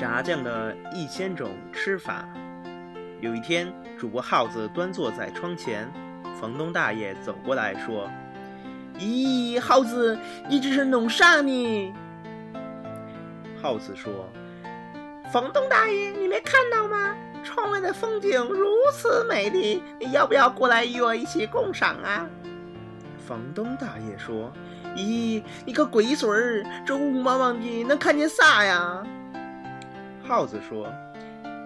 炸酱的一千种吃法。有一天，主播耗子端坐在窗前，房东大爷走过来说：“咦，耗子，你这是弄啥呢？”耗子说：“房东大爷，你没看到吗？窗外的风景如此美丽，你要不要过来与我一起共赏啊？”房东大爷说：“咦，你个龟孙儿，这雾茫茫的，能看见啥呀？”耗子说：“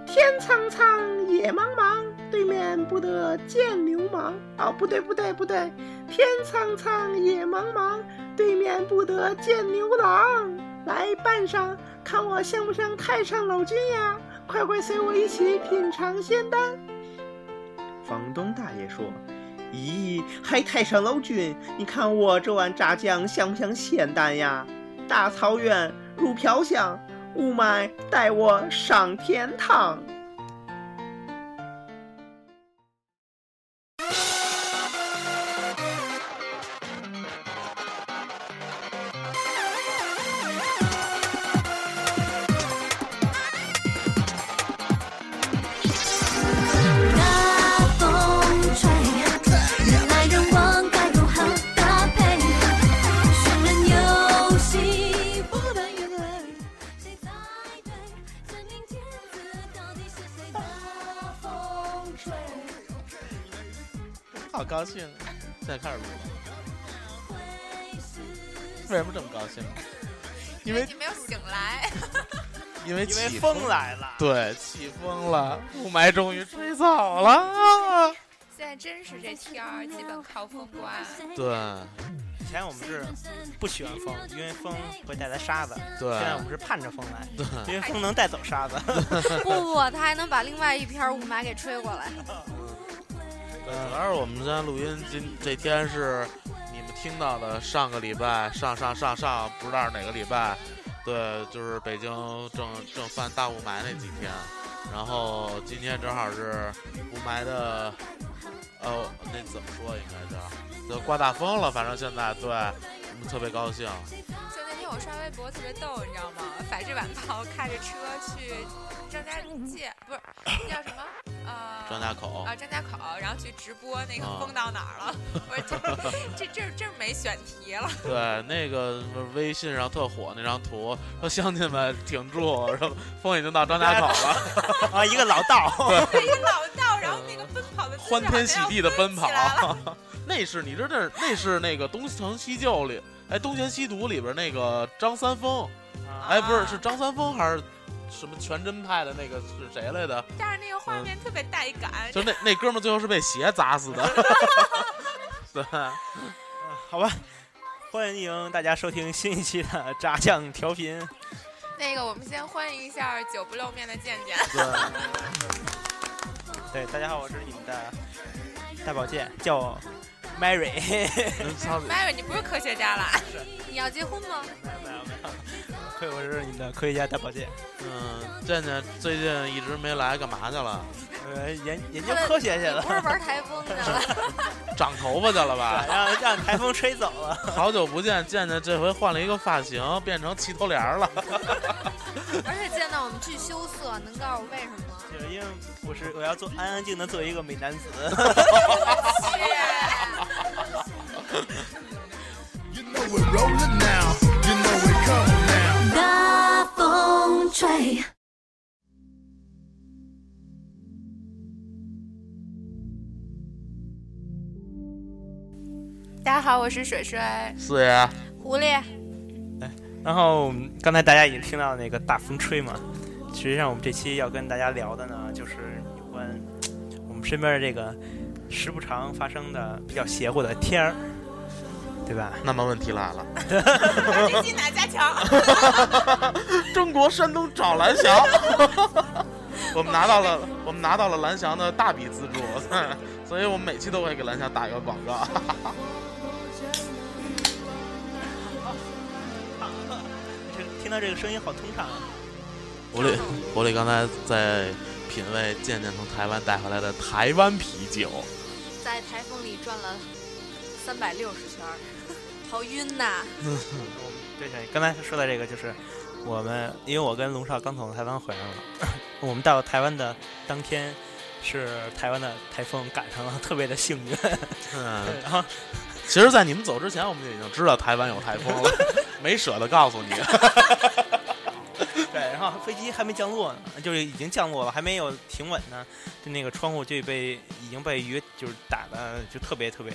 天苍苍，野茫茫，对面不得见流氓。哦，不对，不对，不对，天苍苍，野茫茫，对面不得见牛郎。来，扮上，看我像不像太上老君呀？快快随我一起品尝仙丹。”房东大爷说。咦，还太上老君，你看我这碗炸酱像不像仙丹呀？大草原入飘香，雾霾带我上天堂。高兴！现在开始录了。为什么这么高兴？因为你没有醒来。因为因为风来了。对，起风了，雾霾终于吹走了。现在真是这天儿，基本靠风刮。对。以前我们是不喜欢风，因为风会带来沙子。对。现在我们是盼着风来，对，因为风能带走沙子。不不，它还能把另外一片雾霾给吹过来。主要是我们现在录音，今这天是你们听到的上个礼拜上上上上不知道哪个礼拜，对，就是北京正正犯大雾霾那几天，然后今天正好是雾霾的，呃，那怎么说应该叫，就刮大风了，反正现在对特别高兴。就那天我刷微博特别逗，你知道吗？法制晚报开着车去张家界，不是叫什么？呃，张家口啊，张家口，然后去直播那个风到哪儿了？我说这这这没选题了。对，那个微信上特火那张图，说乡亲们挺住，说风已经到张家口了 啊，一个老道，对，一个老道，然后那个奔跑的欢天喜地的奔跑，那是你知道那是那个东成西就里，哎，东邪西毒里边那个张三丰，哎，不是是张三丰还是？什么全真派的那个是谁来的？但是那个画面特别带感，就那那哥们最后是被鞋砸死的。对，好吧，欢迎大家收听新一期的炸酱调频。那个，我们先欢迎一下久不露面的健健。对，大家好，我是你们的大保健，叫我 Mary。Mary，你不是科学家了？你要结婚吗？没有没有。亏我是你的科学家大保健。嗯，健健最近一直没来，干嘛去了？呃，研研究科学去了。不是玩台风去了？长头发去了吧？让让台风吹走了。好久不见，健健这回换了一个发型，变成齐头帘了。而且见到我们巨羞涩，能告诉我为什么吗？就是因为我是我要做安安静的做一个美男子。大风吹。大家好，我是水水。四爷。狐狸。哎，然后刚才大家已经听到那个大风吹嘛，实际上我们这期要跟大家聊的呢，就是有关我们身边的这个时不常发生的比较邪乎的天儿。对吧？那么问题来了，哪家强？中国山东找蓝翔，我们拿到了，我们拿到了蓝翔的大笔资助，所以我们每期都会给蓝翔打一个广告。听到这个声音好通畅啊！狐狸，狐狸刚才在品味渐渐从台湾带回来的台湾啤酒，在台风里转了三百六十圈。好晕呐！对对，刚才说的这个就是我们因为我跟龙少刚从台湾回来了，我们到台湾的当天是台湾的台风赶上了，特别的幸运。嗯，然后其实，在你们走之前，我们就已经知道台湾有台风了，没舍得告诉你。对，然后飞机还没降落呢，就是已经降落了，还没有停稳呢，就那个窗户就被已经被雨就是打的就特别特别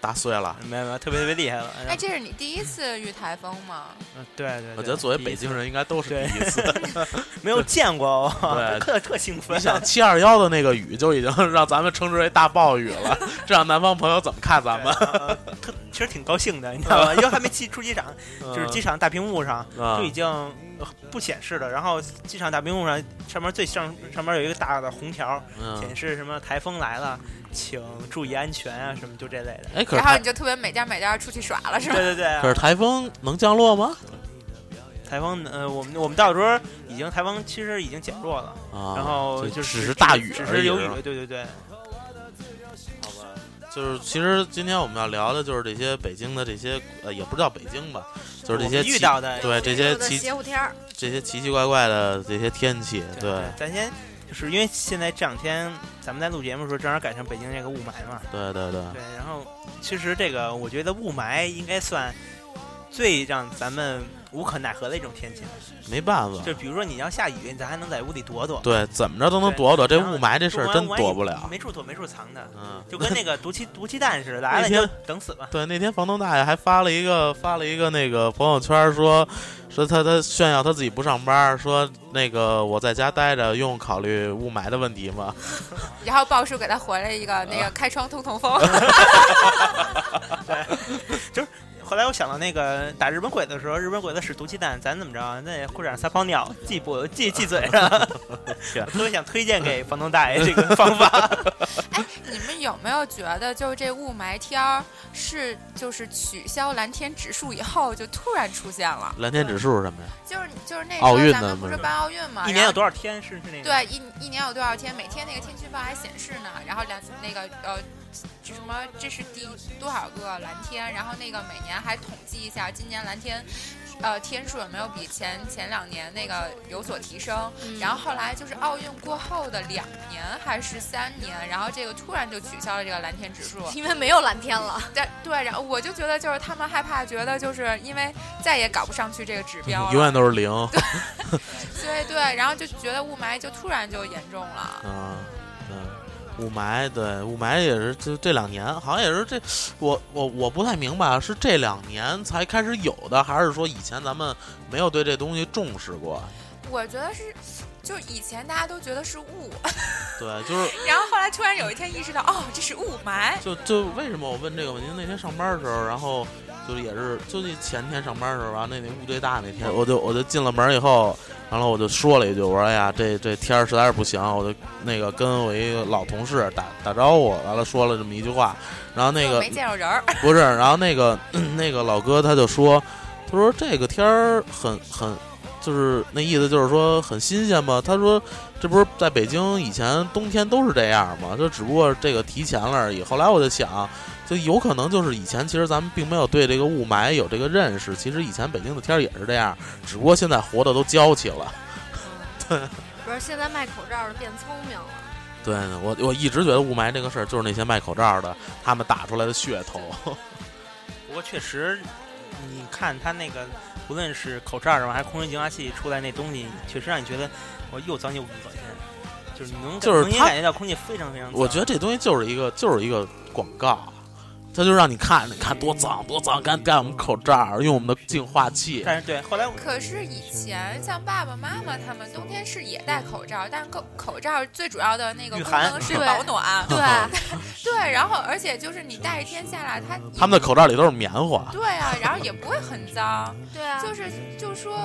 打碎了。没有没有特别特别厉害了。然哎，这是你第一次遇台风吗？嗯对对对，我觉得作为北京人，应该都是第一次。没有见过，对特特兴奋。你想七二幺的那个雨就已经让咱们称之为大暴雨了，这让南方朋友怎么看咱们？呃特其实挺高兴的，你知道吗？因为还没进出机场，就是机场大屏幕上啊就已经呃不显示的，然后机场大屏幕上上面最上上面有一个大的红条，嗯，显示什么台风来了，请注意安全啊，什么就这类的。哎，可是然后台你就特别每家每家出去耍了，是吧？对对对，可是台风能降落吗？台风呃，我们我们到的时候已经台风其实已经减弱了，啊，然后就就是只是大雨只而是吧，是有雨对对对。就是其实今天我们要聊的就是这些北京的这些呃，也不叫北京吧，就是这些遇到的对这些奇邪乎天儿，这些奇奇怪怪的这些天气，对咱先就是因为现在这两天咱们在录节目的时候，正好赶上北京这个雾霾嘛，对对对，对，然后其实这个我觉得雾霾应该算最让咱们无可奈何的一种天气。没办法，就比如说你要下雨，咱还能在屋里躲躲，对，怎么着都能躲躲，这雾霾这事儿真躲不了。没处躲没处藏的，嗯，就跟那个毒气 毒气弹似的，来了那天你就等死吧。对，那天房东大爷还发了一个发了一个那个朋友圈说，说他他炫耀他自己不上班，说那个我在家待着用考虑雾霾的问题吗？然后鲍叔给他回了一个那个开窗通通风，后来我想到那个打日本鬼子的时候，日本鬼子使毒气弹，咱怎么着？那裤衩上撒泡尿，忌不忌忌嘴 上。特别想推荐给房东大爷这个方法。哎你们有没有觉得，就是这雾霾天儿是就是取消蓝天指数以后就突然出现了？蓝天指数是什么呀？就是就是那时奥候运呢不是咱们不是办奥运嘛，一年有多少天？是是那个？对，一一年有多少天？每天那个天气预报还显示呢。然后两那个呃，什么这是第多少个蓝天？然后那个每年还统计一下今年蓝天，呃天数有没有比前前两年那个有所提升。嗯然后后来就是奥运过后的两年还是三年，然后这个突然就取消了这个蓝天指数。因为没有蓝天了。对对，然后我就觉得就是他们害怕，觉得就是因为再也搞不上去这个指标了，永远都是零。所以对，然后就觉得雾霾就突然就严重了。嗯，对，雾霾，对，雾霾也是就这两年，好像也是这，我我我不太明白，是这两年才开始有的，还是说以前咱们没有对这东西重视过？我觉得是，就是以前大家都觉得是雾，对，就是 然后后来突然有一天意识到，哦，这是雾霾。就就为什么我问这个问题？那天上班的时候，然后就也是就那前天上班的时候，然后那那雾最大那天，我就我就进了门以后，然后我就说了一句，我说哎呀，这这天儿实在是不行，我就那个跟我一个老同事打打招呼，完了说了这么一句话，然后那个没见着人儿，不是，然后那个 那个老哥他就说，他说这个天儿很很，就是那意思就是说很新鲜嘛。他说这不是在北京以前冬天都是这样嘛，就只不过这个提前了而已。后来我就想，就有可能就是以前其实咱们并没有对这个雾霾有这个认识，其实以前北京的天儿也是这样，只不过现在活的都娇气了。对 不是，现在卖口罩的变聪明了。对我我一直觉得雾霾这个事儿就是那些卖口罩的他们打出来的噱头。不过确实，你看他那个，不论是口罩上还是空气净化器出来那东西，确实让你觉得我又脏又恶心。就是你能就是它能感觉到空气非常非常。我觉得这东西就是一个就是一个广告，它就让你看，你看多脏多脏，赶紧戴我们口罩，用我们的净化器。但是对，后来我可是以前像爸爸妈妈他们冬天是也戴口罩，但是口口罩最主要的那个功能是 保暖。对，对，然后而且就是你戴一天下来，他他们的口罩里都是棉花，对啊，然后也不会很脏，对啊，就是就说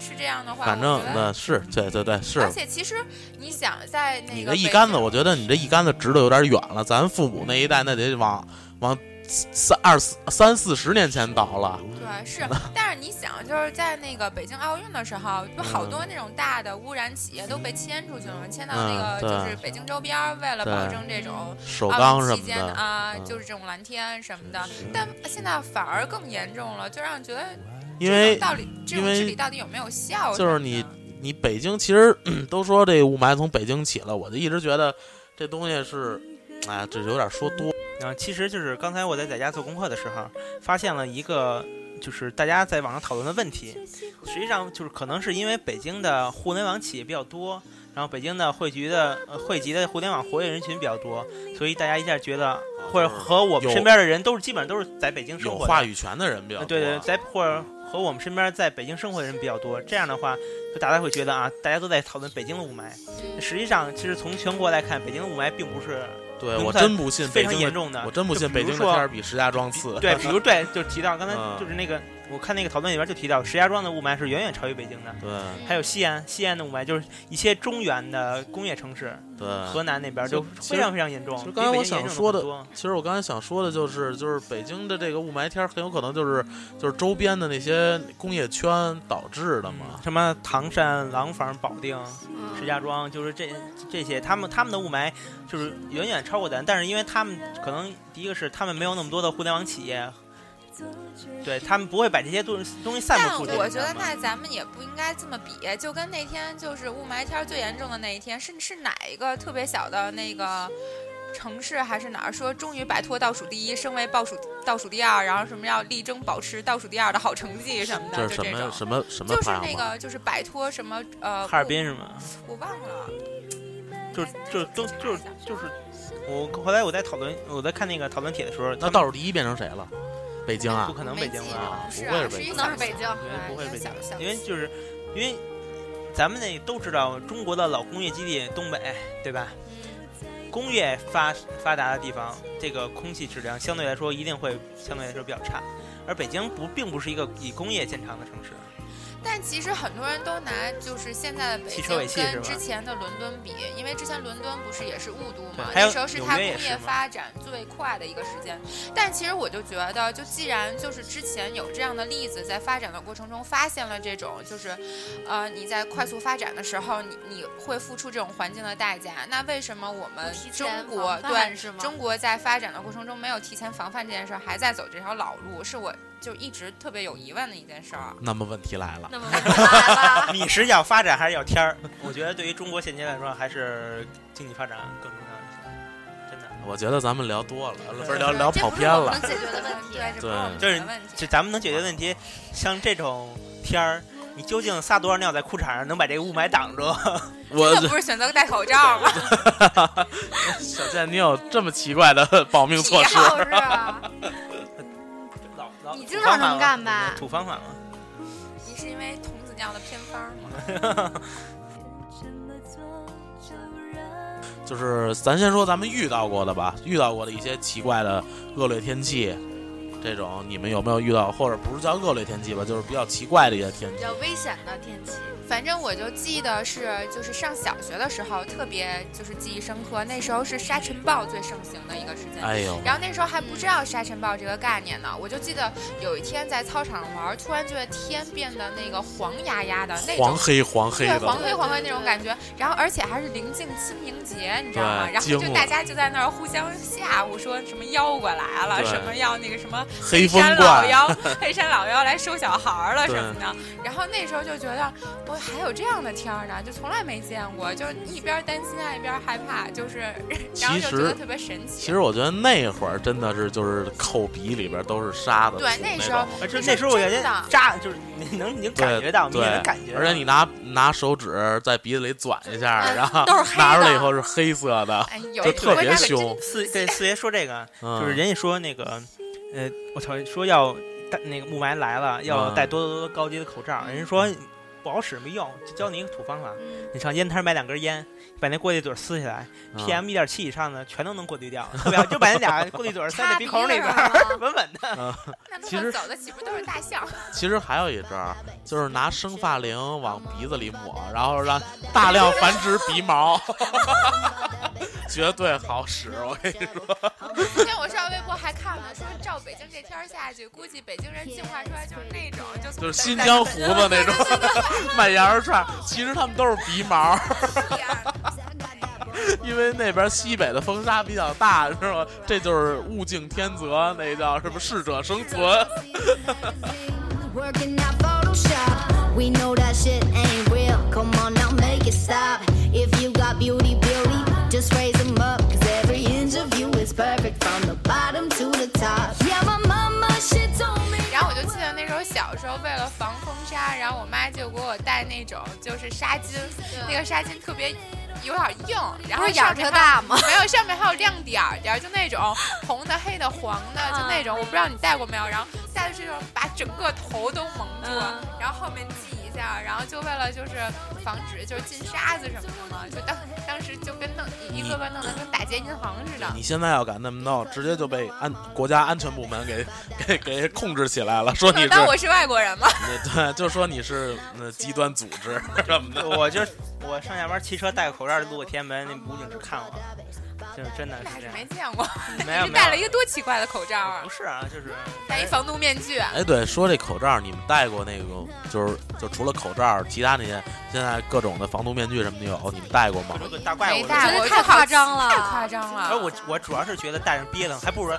是这样的话，反正那是对对对是而。且其实你想在那你个北这一竿子，我觉得你这一竿子直的有点远了。咱父母那一代，那得往往三二四三四十年前倒了。对，是，但是你想，就是在那个北京奥运的时候，不好嗯多那种大的污染企业都被迁出去了嘛，迁到那嗯个就是北京周边，为了保证这种首奥钢什么运期间的啊，嗯就是这种蓝天什么的。但现在反而更严重了，就让人觉得因为到底这种因为治理到底有没有效？就是你你北京其实 都说这雾霾从北京起了，我就一直觉得这东西是，哎，这有点说多。啊其实就是刚才我在在家做功课的时候，发现了一个就是大家在网上讨论的问题，实际上就是可能是因为北京的互联网企业比较多，然后北京的汇集的呃汇集的互联网活跃人群比较多，所以大家一下觉得，或者和我们身边的人都是基本上都是在北京生活的话语权的人比较多。呃对对，在或者和我们身边在北京生活的人比较多，这样的话，就大家会觉得啊，大家都在讨论北京的雾霾。实际上，其实从全国来看，北京的雾霾并不是对我真不信非北京的，常严重的。我真不信北京的天儿比石家庄次。对，比如 对，就提到刚才嗯就是那个，我看那个讨论里边就提到，石家庄的雾霾是远远超于北京的。对还有西安，西安的雾霾就是一些中原的工业城市，对。河南那边就就非常非常严重。其实刚才我想说的其实我刚才想说的就是，就是北京的这个雾霾天儿很有可能就是就是周边的那些工业圈导致的嘛。什么唐山、廊坊、保定、嗯石家庄，就是这这些，他们他们的雾霾就是远远超过咱，但是因为他们可能第一个是他们没有那么多的互联网企业，对他们不会把这些东西东西散但布出去。我觉得那咱们也不应该这么比，就跟那天就是雾霾天最严重的那一天，是是哪一个特别小的那个城市还是哪儿说终于摆脱倒数第一，升为倒数倒数第二，然后什么要力争保持倒数第二的好成绩什么的，这是什么就这种。什么什么就是？那个，就是摆脱什么呃，哈尔滨是吗？我忘了，就就都就是就是，我后来我在讨论我在看那个讨论帖的时候，那倒数第一变成谁了？北京啊不？可能北京啊，不会是北京不能是北京因为，不会是北京因为就是因为咱们那都知道中国的老工业基地东北，对吧？工业发发达的地方，这个空气质量相对来说一定会相对来说比较差，而北京不并不是一个以工业见长的城市。但其实很多人都拿就是现在的北京跟之前的伦敦比，因为之前伦敦不是也是雾都嘛那时候是它工业发展最快的一个时间。但其实我就觉得，就既然就是之前有这样的例子，在发展的过程中发现了这种就是，呃，你在快速发展的时候，你你会付出这种环境的代价，那为什么我们中国对是吗？中国在发展的过程中没有提前防范这件事儿，还在走这条老路，是我就一直特别有疑问的一件事儿。那么问题来了，那么问题来了，你是要发展还是要天儿？我觉得对于中国现阶来说，还是经济发展更重要一些。真的，我觉得咱们聊多了，不是聊聊跑偏了不是我们。解决的问题。对，就是的问题。这咱们能解决问题，像这种天儿，你究竟撒多少尿在裤衩上，能把这个雾霾挡住？我这不是选择戴口罩吗？小健，你有这么奇怪的保命措施？你经常这么干吧土方法吗。你是因为童子尿的偏方吗？就是咱先说咱们遇到过的吧，遇到过的一些奇怪的恶劣天气，这种你们有没有遇到？或者不是叫恶劣天气吧，就是比较奇怪的一些天气。比较危险的天气，反正我就记得是，就是上小学的时候特别就是记忆深刻，那时候是沙尘暴最盛行的一个时间。哎呦，然后那时候还不知道沙尘暴这个概念呢，我就记得有一天在操场上玩，突然觉得天变得那个黄压压的那种黄黑黄黑对，黄黑黄黑那种感觉，然后而且还是临近清明节，你知道吗？然后就大家就在那儿互相吓唬，说什么妖怪来了，什么要那个什么黑山老，妖、黑山老妖来收小孩儿了什么的。然后那时候就觉得，我还有这样的天儿呢，就从来没见过，就一边担心啊一边害怕，就是，然后就觉得特别神奇。其实我觉得那会儿真的是就是口鼻里边都是沙子，对那时候那种。而且那时候我感觉扎，就是你能你能感觉到，明显对能感觉到。而且你拿拿手指在鼻子里转一下，嗯然后都是黑的。拿出来以后是黑色的，哎，有就特别凶。四对四爷说这个，嗯。就是人家说那个，呃，我操，说要带那个雾霾来了，要嗯戴多多多高级的口罩。人家说不好使没用，就教你一个土方法，嗯，你上烟摊买两根烟，把那过滤嘴撕下来嗯，PM 一点七以上的全都能过滤掉，特别好，就把那俩过滤嘴塞在鼻孔里边稳稳的。其实走的岂不都是大象？其实还有一招，就是拿生发灵往鼻子里抹，然后让大量繁殖鼻毛，绝对好使。我跟你说，昨天我上微博还看了，说照北京这天儿下去，估计北京人进化出来就是那种，就就是新疆胡子那种 卖羊肉串，其实他们都是鼻毛，因为那边西北的风沙比较大，知道吗？这就是物竞天择，那叫什么适者生存。Perfect from the bottom to the top. Yeah, my mama, she told me. 然后我就记得那时候小时候为了防风沙，然后我妈就给我带那种就是纱巾，那个纱巾特别有点硬，然后眼特大吗？没有，上面还有亮点儿点儿，就那种红的、黑的、黄的，就那种。我不知道你戴过没有，然后戴的是这种把整个头都蒙住，嗯然后后面系一下，然后就为了就是防止就是进沙子什么的嘛，就当当时就跟弄一一个个弄得跟打劫银行似的。你现在要敢那么弄，直接就被安国家安全部门给给给控制起来了，说你是当我是外国人吗？对，就说你是那极端组织什么的。我就我上下班骑车戴个口罩路过天安门，那武警只看我，就是真的是没见过，没有你是戴了一个多奇怪的口罩啊不！是啊，就是戴一防毒面具。哎，对，说这口罩，你们戴过那个，就是就除了口罩，其他那些现在各种的防毒面具什么的有，你们戴过吗大怪物。没戴过，我觉得太夸张了太夸张了。而我我主要是觉得戴上憋得慌，还不如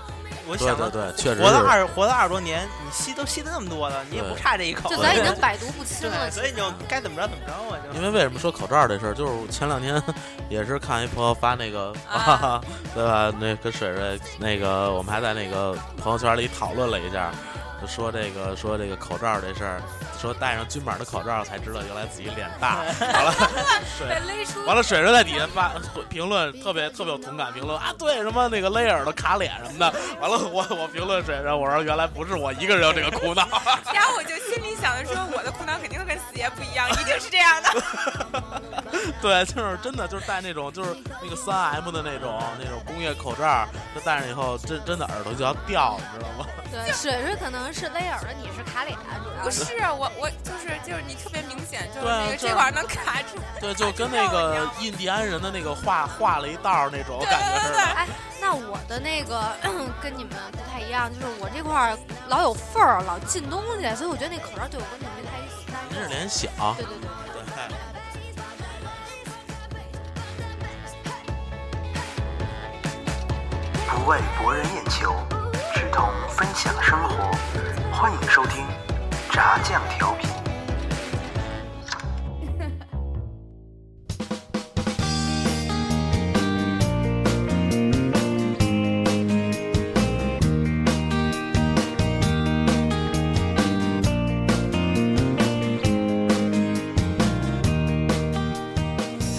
我对想对，对对，确实活了是。二活了二十多年，你吸都吸了那么多了，你也不差这一口。就咱已经百毒不侵了，对，所以你就该怎么着怎么着啊，就因为为什么说口罩这事儿，就是前两天 也是看一朋友发那个，啊对吧？那跟水水那个，我们还在那个朋友圈里讨论了一下，就说这个说这个口罩这事儿，说戴上均码的口罩才知道原来自己脸大。完了，水被勒出完了，水水在底下发评论，特别特别有同感评论啊，对什么那个勒耳朵、卡脸什么的。完了，我我评论水水，我说原来不是我一个人有这个苦恼。然后我就心里想的说，我的苦恼肯定跟四爷不一样，一定是这样的。对，就是真的，就是戴那种，就是那个三 M 的那种那种工业口罩，就戴上以后，真真的耳朵就要掉，你知道吗？对，水水可能是威尔的，你是卡脸，主要不是我，我就是就是你特别明显，就是那个这块儿能卡住。对，就跟那个印第安人的那个画画了一道儿那种感觉似的。哎，那我的那个 跟你们不太一样，就是我这块儿老有缝儿，老进东西，所以我觉得那口罩对我根本没太您是脸小，对对对。不为博人眼球，只同分享生活。欢迎收听炸酱调频。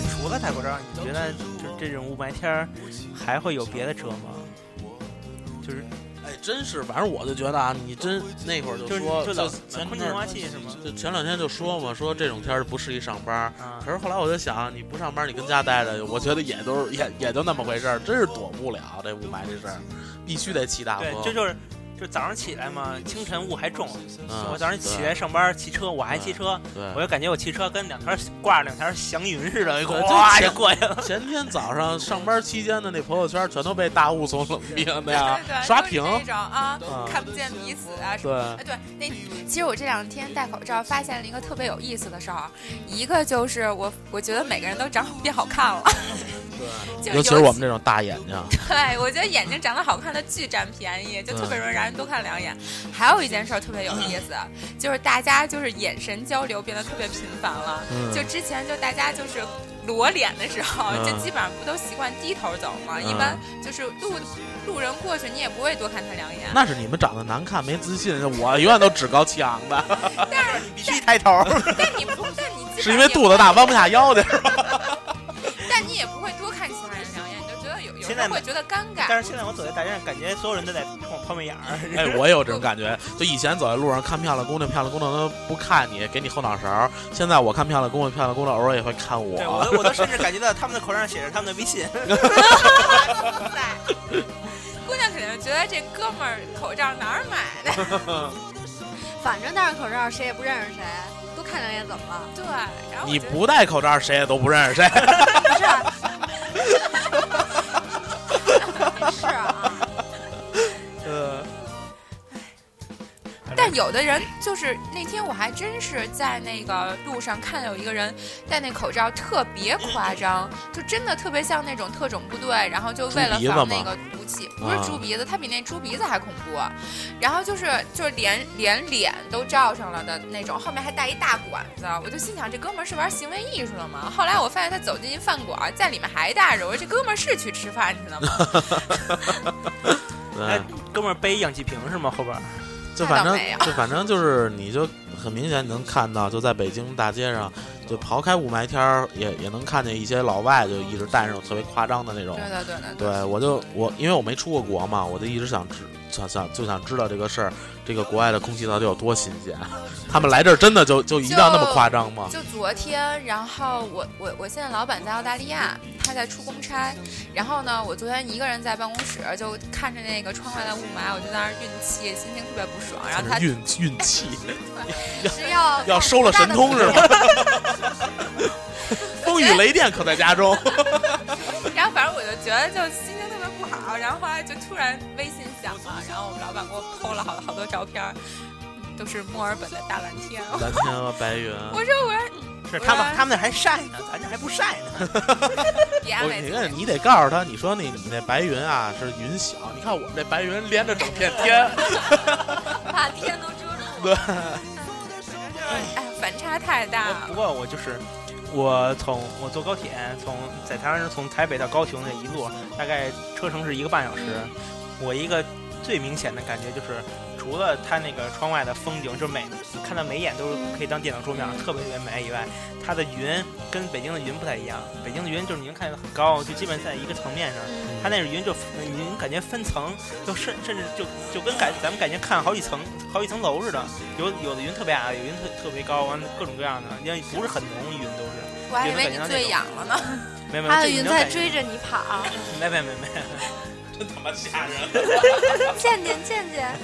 除了戴口罩，你觉得就这种雾霾天儿还会有别的车吗？真是，反正我就觉得啊，你真那会儿就就是说，就前空气净化器是吗？就前两天就说嘛，说这种天儿不适宜上班可，是后来我就想，你不上班，你跟家待着，我觉得也都是也也就那么回事儿，真是躲不了这雾霾这事儿，必须得起大对，风。这就是就早上起来嘛，清晨雾还重。嗯我早上起来上班骑车，我还骑车，对，我就感觉我骑车跟两条挂着两条祥云似的，对哗就就过去了。前天早上上班期间的那朋友圈全都被大雾所冷冰那样对对，刷屏。啊，啊看不见彼此啊什么。对，哎，对，那其实我这两天戴口罩，发现了一个特别有意思的事儿，一个就是我我觉得每个人都长变好看了，就尤其是我们这种大眼睛，对，我觉得眼睛长得好看的巨占便宜，就特别容易让人多看两眼。还有一件事儿特别有意思，就是大家就是眼神交流变得特别频繁了。嗯就之前就大家就是裸脸的时候，嗯就基本上不都习惯低头走吗？一般就是路路人过去，你也不会多看他两眼。那是你们长得难看没自信，我永远都趾高气昂的，但是 你必须抬头。但你不，但你是因为肚子大弯不下腰的是吧？但你也不会多现在会觉得尴尬。但是现在我走在大街上，感觉所有人都在冲我抛媚眼儿。哎，我也有这种感觉。就以前走在路上看漂亮姑娘，漂亮姑娘都不看你，给你后脑勺。现在我看漂亮姑娘，漂亮姑娘偶尔也会看对，我我。都我都甚至感觉到他们的口罩上写着他们的微信。在，姑娘肯定觉得这哥们儿口罩哪儿买的？反正戴上口罩谁也不认识谁，多看两眼怎么了？对，然后你不戴口罩，谁也都不认识谁。不是，也是啊，有的人就是那天我还真是在那个路上看到有一个人戴那口罩特别夸张，就真的特别像那种特种部队，然后就为了防那个毒气，不是啊猪鼻子，他比那猪鼻子还恐怖。然后就是就是连连脸都罩上了的那种，后面还带一大管子，我就心想这哥们儿是玩行为艺术了吗？后来我发现他走进一饭馆，在里面还戴着，我说这哥们儿是去吃饭去了吗？哎，哥们儿背氧气瓶是吗？后边儿就反正就反正就是，你就很明显能看到，就在北京大街上，就刨开雾霾天儿，也也能看见一些老外就一直戴上特别夸张的那种对。对对对对，我就我因为我没出过国嘛，我就一直想知想想就想知道这个事儿，这个国外的空气到底有多新鲜。他们来这儿真的就就一定要那么夸张吗？就昨天，然后我我我现在老板在澳大利亚，他在出公差，然后呢，我昨天一个人在办公室，就看着那个窗外的雾霾，我就在那儿运气，心情特别不爽。然后他运运气 是要 要收了神通是吗？风雨雷电可在家中。然后反正我就觉得就心情特别不好，然后后来就突然微信响了，然后我们老板给我 PO 了好好多照片，都是墨尔本的大蓝天。蓝 天和白云。我说我说是他们他们那还晒呢，咱这还不晒呢。别安我慰，你看，你得告诉他，你说那你那白云啊是云小，你看我们这白云连着整片天。把天都遮住了。对，哎，反差太大了。不过我就是我从我坐高铁从在台湾是从台北到高雄那一路，大概车程是一个半小时。我一个最明显的感觉就是，除了它那个窗外的风景，就是每看到每一眼都是可以当电脑桌面，特别特别美以外，它的云跟北京的云不太一样。北京的云就是你能看见很高，就基本在一个层面上。它那是云就云感觉分层，就甚甚至就就跟感咱们感觉看好几层好几层楼似的。有有的云特别矮，有云特特别高，完了各种各样的，因为不是很浓云都是。我还以为你醉氧了呢。没没，他的这你云在追着你跑，没没没没，真他妈吓人！见见见见。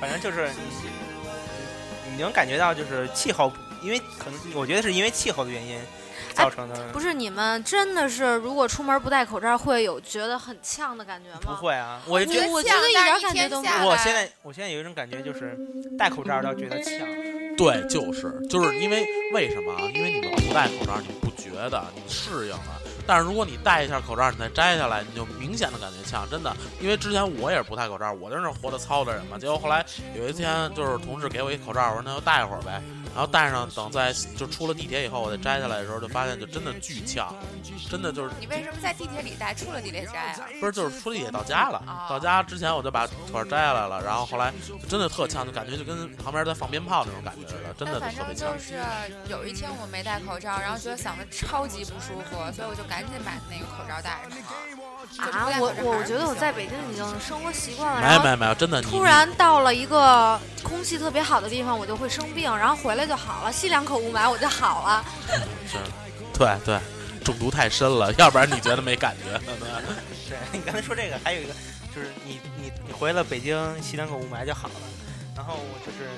反正就是你你能感觉到就是气候，因为可能我觉得是因为气候的原因造成的。不是你们真的是，如果出门不戴口罩，会有觉得很呛的感觉吗？不会啊，我就觉得我觉得一点感觉都没有。我现在我现在有一种感觉，就是戴口罩倒觉得呛。对，就是就是因为为什么啊？因为不戴口罩，你不觉得，你适应了。但是如果你戴一下口罩，你再摘下来，你就明显的感觉呛，真的。因为之前我也是不戴口罩，我就是活得糙的人嘛。结果后来有一天，就是同事给我一口罩，我说那就戴一会儿呗。然后戴上，等在就出了地铁以后，我再摘下来的时候，就发现就真的巨呛，真的就是你为什么在地铁里戴，出了地铁摘啊？不是就是出地铁到家了哦，到家之前我就把口罩摘下来了，然后后来就真的特呛，就感觉就跟旁边在放鞭炮那种感觉似的，真的特别呛。正就是有一天我没戴口罩，然后觉得嗓子超级不舒服，所以我就赶紧把那个口罩戴上了。啊，我我觉得我在北京已经生活习惯了，没有没有没有，真的突然到了一个空气特别好的地方，我就会生病，然后回来就好了，吸两口雾霾我就好了。是，对对，中毒太深了，要不然你觉得没感觉呢？对你刚才说这个，还有一个就是你你你回了北京吸两口雾霾就好了。然后我就是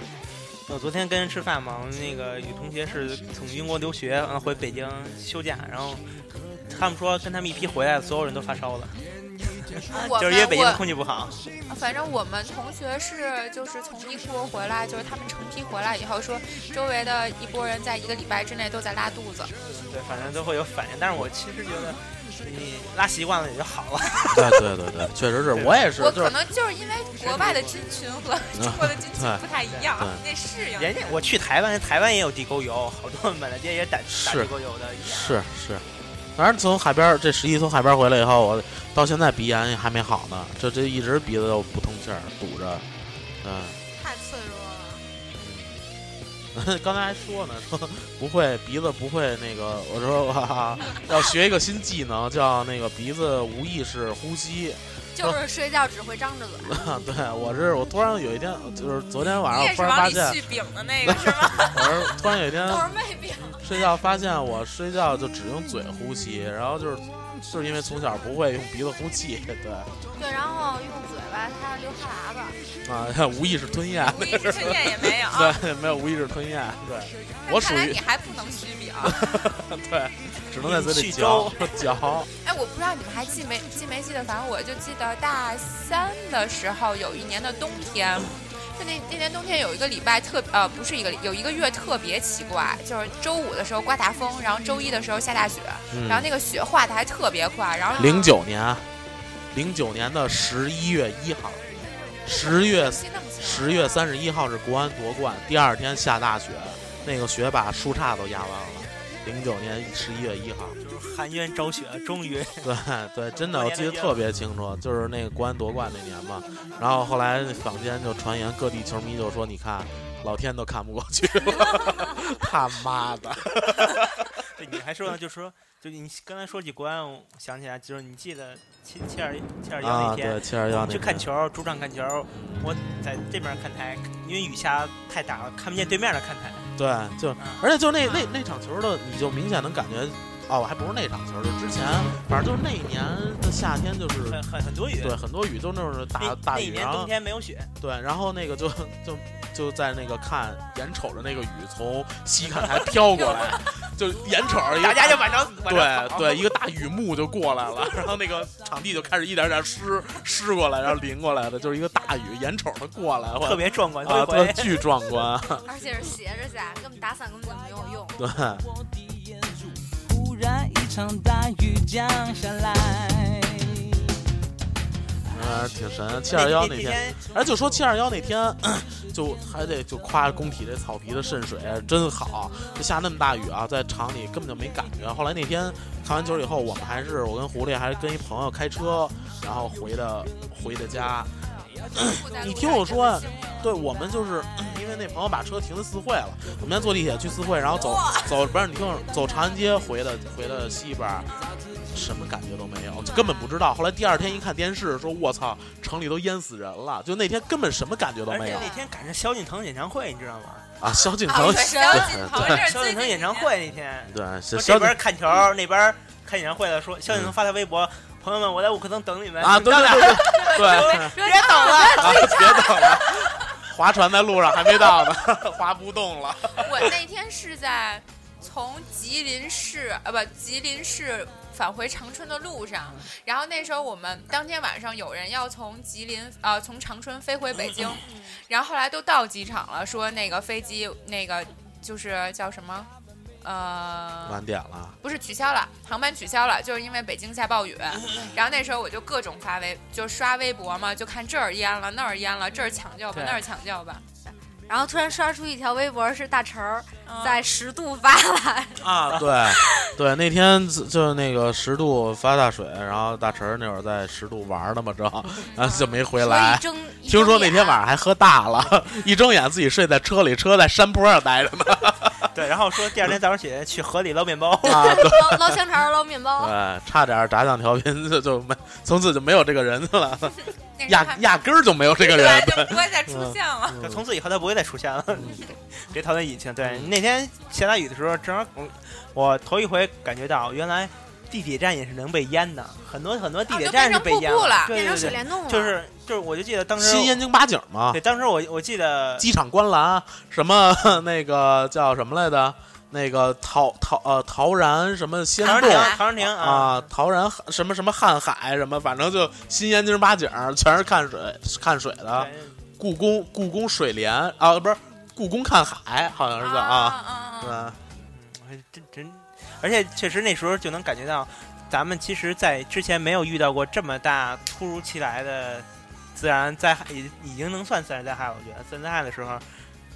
我昨天跟人吃饭嘛，我们那个有同学是从英国留学，然后回北京休假，然后他们说跟他们一批回来的所有人都发烧了，就是因为北京的空气不好。反正我们同学是就是从英国回来，就是他们成批回来以后说，周围的一波人在一个礼拜之内都在拉肚子。对，反正都会有反应。但是我其实觉得你拉习惯了也就好了。对对对对，确实是我也是，我可能就是因为国外的菌群和中国的菌群不太一样对，得适应。人家我去台湾，台湾也有地沟油，好多满大街也打打地沟油的。一样是是，反正从海边儿这十一从海边儿回来以后，我到现在鼻炎还没好呢，这这一直鼻子都不通气儿，堵着。嗯，太脆弱了。刚才还说呢，说不会鼻子不会那个，我说我哈哈，要学一个新技能，叫那个鼻子无意识呼吸。就是睡觉只会张着嘴。对我是我突然有一天，就是昨天晚上我突然发现，续饼的那个是吗？我是突然有一天 都是胃病。睡觉发现我睡觉就只用嘴呼吸，然后就是就是因为从小不会用鼻子呼气，对对，然后用嘴巴他流哈喇子。啊，无意识吞咽，无意识吞咽也没有。对，没有无意识吞咽，对我属于看来你还不能虚饼。对，只能在嘴里嚼嚼。哎，我不知道你们还记没记没记得，反正我就记得大三的时候有一年的冬天，就那那年冬天有一个礼拜特呃不是一个有一个月特别奇怪，就是周五的时候刮大风，然后周一的时候下大雪，嗯然后那个雪化的还特别快，然后零九年，零九年的十一月一号，十月记那么清十月三十一号是国安夺冠，第二天下大雪，那个雪把树杈都压弯了。零九年十一月一号，就是含冤昭雪，终于对 对，真的我记得特别清楚，就是那个国安夺冠那年嘛。然后后来坊间就传言，各地球迷就说：“你看，老天都看不过去了，他妈的！”对，你还说呢，就是说，就你刚才说起国安，我想起来，就是你记得七七二七二幺啊，那天，对，七二幺那去看天球，主场看球，我在这边看台，因为雨下太大了，看不见对面的看台。对，就而且就那那那场球的，你就明显能感觉，哦，还不是那场球，就之前，反正就是那一年的夏天，就是很很很多雨，对很多雨都那种大大雨，那一年冬天没有雪，对，然后那个就就就在那个看，眼瞅着那个雨从西看台飘过来，就眼瞅着一个大家就晚上对对一个大雨幕就过来了，然后那个场地就开始一点点湿湿过来，然后淋过来的，就是一个大雨，眼瞅着过来，我特别壮观，啊，头一回。特巨壮观，而且是斜着下，根本打伞根本就没有用。对。场大雨降下来。嗯，挺神。七二幺那天，天，哎，就说七二幺那天，就还得就夸工体这草皮的渗水真好，就下那么大雨啊，在场里根本就没感觉。后来那天看完球以后，我们还是我跟狐狸还是跟一朋友开车，然后回的回的家。你听我说啊对我们就是 因为那朋友把车停在四惠了，我们先坐地铁去四惠，然后走走不是你听我走长安街回的回的西边，什么感觉都没有，就根本不知道。后来第二天一看电视，说我操，城里都淹死人了，就那天根本什么感觉都没有那天赶上萧敬腾演唱会，你知道吗？啊！萧敬啊，腾，对，对萧敬腾对这是萧敬腾演唱会那天，对，说这萧敬边看球，那边看演唱会了，说萧敬腾发条微博，朋友们，我在五棵松等你们啊，对对对 别别等了，啊别等了，划船在路上还没到呢，划不动了。我那天是在从吉林市啊不吉林市返回长春的路上，然后那时候我们当天晚上有人要从吉林呃从长春飞回北京，然后后来都到机场了，说那个飞机那个就是叫什么呃晚点了，不是取消了，航班取消了，就是因为北京下暴雨。然后那时候我就各种发微，就刷微博嘛，就看这儿淹了，那儿淹了，这儿抢救吧，那儿抢救吧。然后突然刷出一条微博，是大成儿嗯在十度发来，啊，对，对，那天就是那个十度发大水，然后大成儿那会儿在十度玩呢嘛，正好，然后就没回来。睁，听说那天晚上还喝大了，一睁眼自己睡在车里，车在山坡上待着呢。对，然后说第二天早上起来去河里捞面包，啊，捞捞香肠、捞面包，对，差点炸酱调频就就没，从此就没有这个人了，压压根儿就没有这个人。就不会再出现了。就从此以后他不会再出现了。别讨论引擎。对，那天下大雨的时候，正好我我头一回感觉到，原来地铁站也是能被淹的，很多很多地铁站是被淹瀑布了对变成水帘洞了。就是就是，我就记得当时新燕京八景嘛对，，当时我我记得机场观澜，什么那个叫什么来着？那个陶陶呃陶然什么仙洞陶然亭，唐人亭啊，啊，陶然什么什么瀚海什么，反正就新燕京八景全是看水看水的。故宫故宫水帘啊，不是故宫看海，好像是叫啊，啊对吧？嗯真真，而且确实那时候就能感觉到，咱们其实，在之前没有遇到过这么大突如其来的自然灾害，已已经能算自然灾害了。我觉得自然灾害的时候，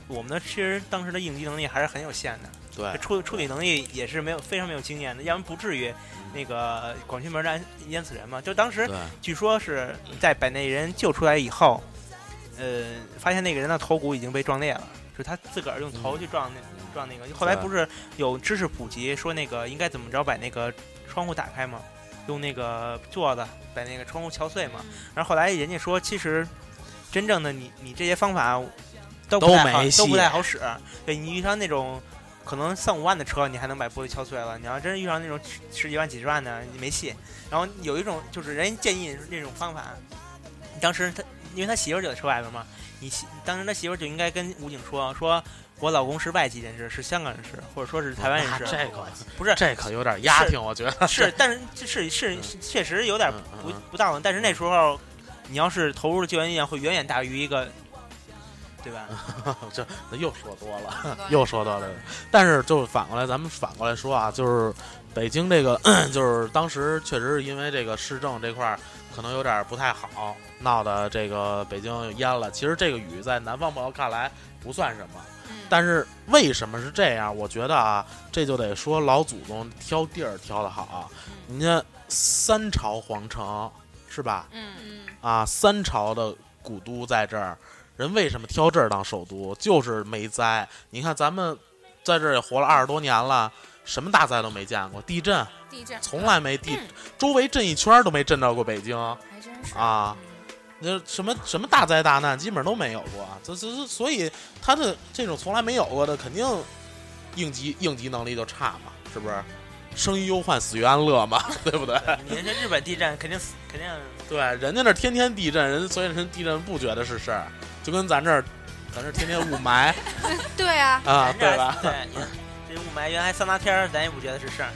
我们的其实当时的应急能力还是很有限的，对，处处理能力也是没有非常没有经验的，要不然不至于那个广渠门站淹死人嘛。就当时，据说是在把那人救出来以后，呃，发现那个人的头骨已经被撞裂了，就是他自个儿用头去撞那、撞那个。后来不是有知识普及说那个应该怎么着把那个窗户打开吗？用那个座子把那个窗户敲碎嘛。然后后来人家说，其实真正的你你这些方法都不都太好没都不太好使。对你遇上那种。可能三五万的车，你还能把玻璃敲碎了。你要真遇上那种十十几万、几十万的，你没戏。然后有一种就是人家建议那种方法，当时他因为他媳妇儿就在车外边嘛，你媳当时他媳妇儿就应该跟武警说说，我老公是外籍人士，是香港人士，或者说是台湾人士。这个不是这可有点压挺，我觉得是，但是这是是是确实有点不不当的。但是那时候你要是投入的救援意愿会远远大于一个对吧？这那又说多了，说多了又说到这个。但是就反过来，咱们反过来说啊，就是北京这个，就是当时确实是因为这个市政这块儿可能有点不太好，闹的这个北京淹了。其实这个雨在南方朋友看来不算什么，嗯但是为什么是这样？我觉得啊，这就得说老祖宗挑地儿挑的好。人家三朝皇城是吧？嗯嗯啊，三朝的古都在这儿，人为什么挑这儿当首都？就是没灾。你看咱们在这儿也活了二十多年了，什么大灾都没见过，地震地震从来没地，嗯周围震一圈都没震到过北京。还真是啊嗯那什么什么大灾大难，基本上都没有过。这这这，所以他的这种从来没有过的，肯定应急应急能力就差嘛，是不是？生于忧患，死于安乐嘛，对不对？你这日本地震肯定死，肯定对，人家那儿天天地震，人所以人地震不觉得是事儿，就跟咱这儿，咱这儿天天雾霾 对啊，啊，对吧？对，这雾霾原来三大天儿，咱也不觉得是事儿。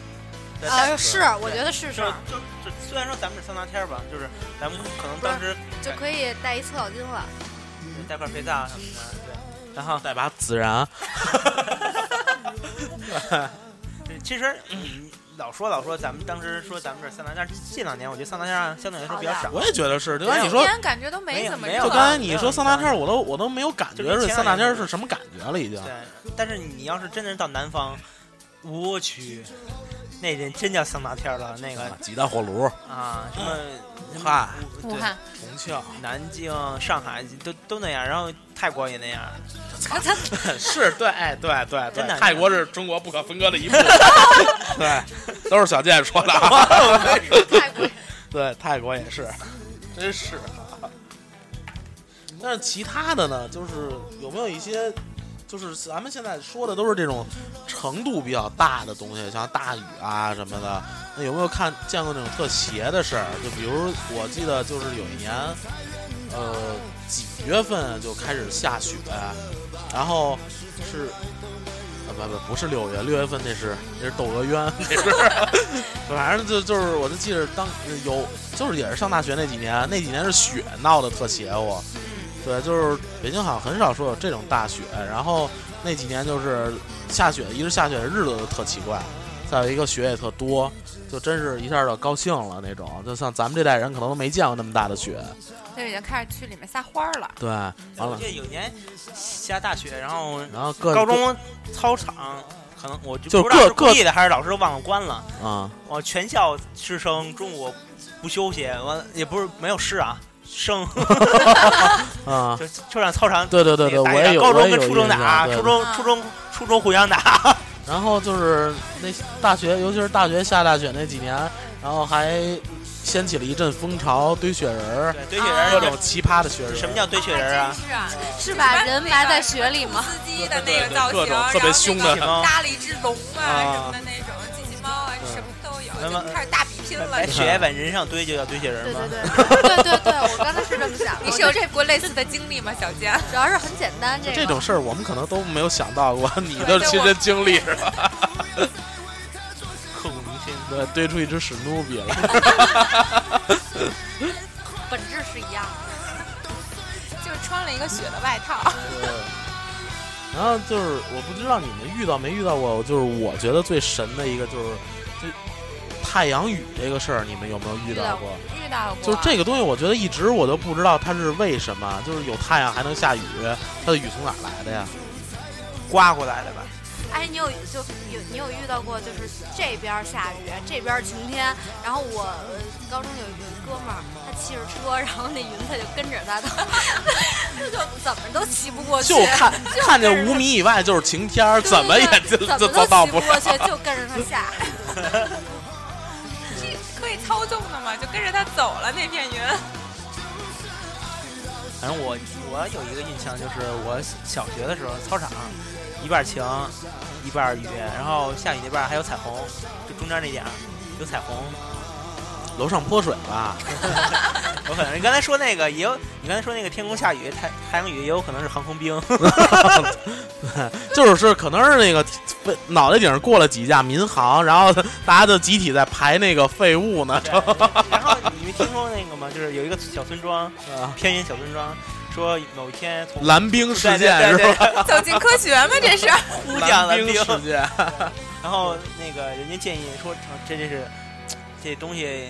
对啊是，我觉得是是就儿，就就虽然说咱们是桑拿天儿吧，就是咱们可能当时就可以带一搓澡巾了。带块肥皂什么的，对。然后带把孜然，对其实嗯老说老说，咱们当时说咱们这桑拿天儿，这两年我觉得桑拿天儿相对来说比较少。我也觉得是。就刚才你说，感觉都没怎么没有就刚才你说桑拿天儿，我都我都没有感觉就是前三大天儿是什么感觉了，已经。对，但是你要是真的到南方，我去，那人真叫桑拿天儿了。那个几大火炉，啊，什么武汉对武汉，重庆南京、上海都都那样，然后泰国也那样。是对，哎，对对对真的，泰国是中国不可分割的一部分。对，都是小健说的啊。泰国对，泰国也是，真是。但是其他的呢，就是有没有一些，就是咱们现在说的都是这种程度比较大的东西，像大雨啊什么的。那有没有看见过那种特邪的事儿？就比如我记得就是有一年，呃，几月份就开始下雪，然后是。啊不不不是六月，六月份那是那是窦娥冤，那是，反正就就是我就记得当有就是也是上大学那几年，那几年是雪闹得特邪乎，对，就是北京好像很少说有这种大雪，然后那几年就是下雪，一直下雪日子都特奇怪，再有一个雪也特多，就真是一下就高兴了那种，就像咱们这代人可能都没见过那么大的雪，就已经开始去里面撒花儿了。对，完了我记，得有年下大雪，然后然后各高中操场可能我就就不知道是各故意的还是老师忘了关了，啊我全校师生中午不休息，完了也不是没有师啊，生 啊，就就让操场对对对对，我也有，高中跟初中打，初中初中初中互相打，然后就是那大学，尤其是大学下大雪那几年，然后还掀起了一阵风潮，堆雪人儿，堆雪啊人儿各种奇葩的雪人。什么叫堆雪人啊？是啊，是把人埋在雪里吗？司机的那个造型，各种特别凶的搭了一只龙啊啊什么的那种，机器猫啊什么都有，就开始大比拼了把。雪往人上堆就叫堆雪人对吗？对对对对对，我刚才是这么想的。你是有这过类似的经历吗，小坚？主要是很简单，这个这种事儿，我们可能都没有想到过，你的亲身经历是吧？刻骨铭心。对，堆出一只史努比来。本质是一样的。就是穿了一个雪的外套。然后就是，我不知道你们遇到没遇到过，就是我觉得最神的一个就是，就太阳雨这个事儿，你们有没有遇到过？遇到过，就是这个东西，我觉得一直我都不知道它是为什么，就是有太阳还能下雨，它的雨从哪儿来的呀？刮过来的吧？哎，你有就有你有遇到过，就是这边下雨，这边晴天，然后我、呃、高中有有一哥们儿，他骑着车，然后那云彩就跟着他，他 就怎么都骑不过去，就看就看见五米以外就是晴天怎么也就就么都到不了。不过去，就跟着他下。被操纵的嘛，就跟着他走了那片云。反正我我有一个印象，就是我小学的时候，操场一半晴，一半雨，然后下雨那半还有彩虹，就中间那点有彩虹。楼上泼水吧？有可能你刚才说那个也有，你刚才说那个天空下雨、太太阳雨，也有可能是航空兵。就是是可能是那个脑袋顶上过了几架民航，然后大家就集体在排那个废物呢。然后你们听说那个吗？就是有一个小村庄，啊偏远小村庄，说某一天从蓝冰事件是吧？走进科学吗？这是。呼降蓝，冰事件，然后那个人家建议说，这这是这东西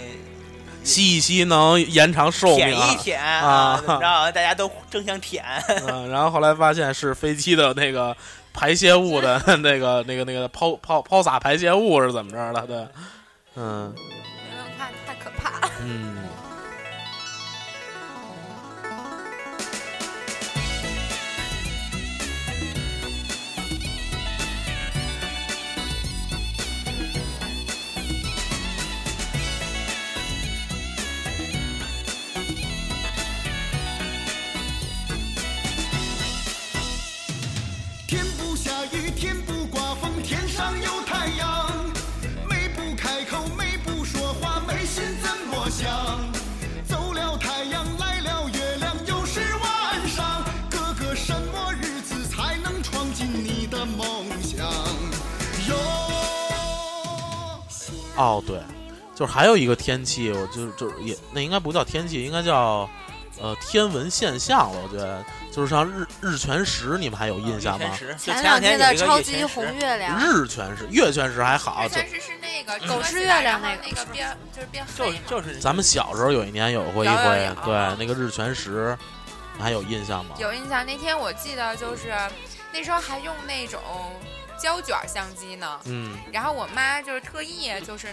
吸一吸能延长寿命舔一舔啊怎么着？大家都争相舔，嗯，然后后来发现是飞机的那个排泄物的 那个那个那个抛抛抛洒排泄物是怎么着的？对，嗯没有看，太可怕了。嗯。哦，对，就是还有一个天气，我就就是也那应该不叫天气，应该叫呃天文现象了。我觉得就是像日日全食，你们还有印象吗？前前两天的超级红月亮，日全食、月全食还好，就日全食是那个狗吃月亮那那个那个变就是变就黑嘛。就是咱们小时候有一年有过一回对那个日全食，你还有印象吗？有印象，那天我记得就是那时候还用那种胶卷相机呢，嗯，然后我妈就是特意就是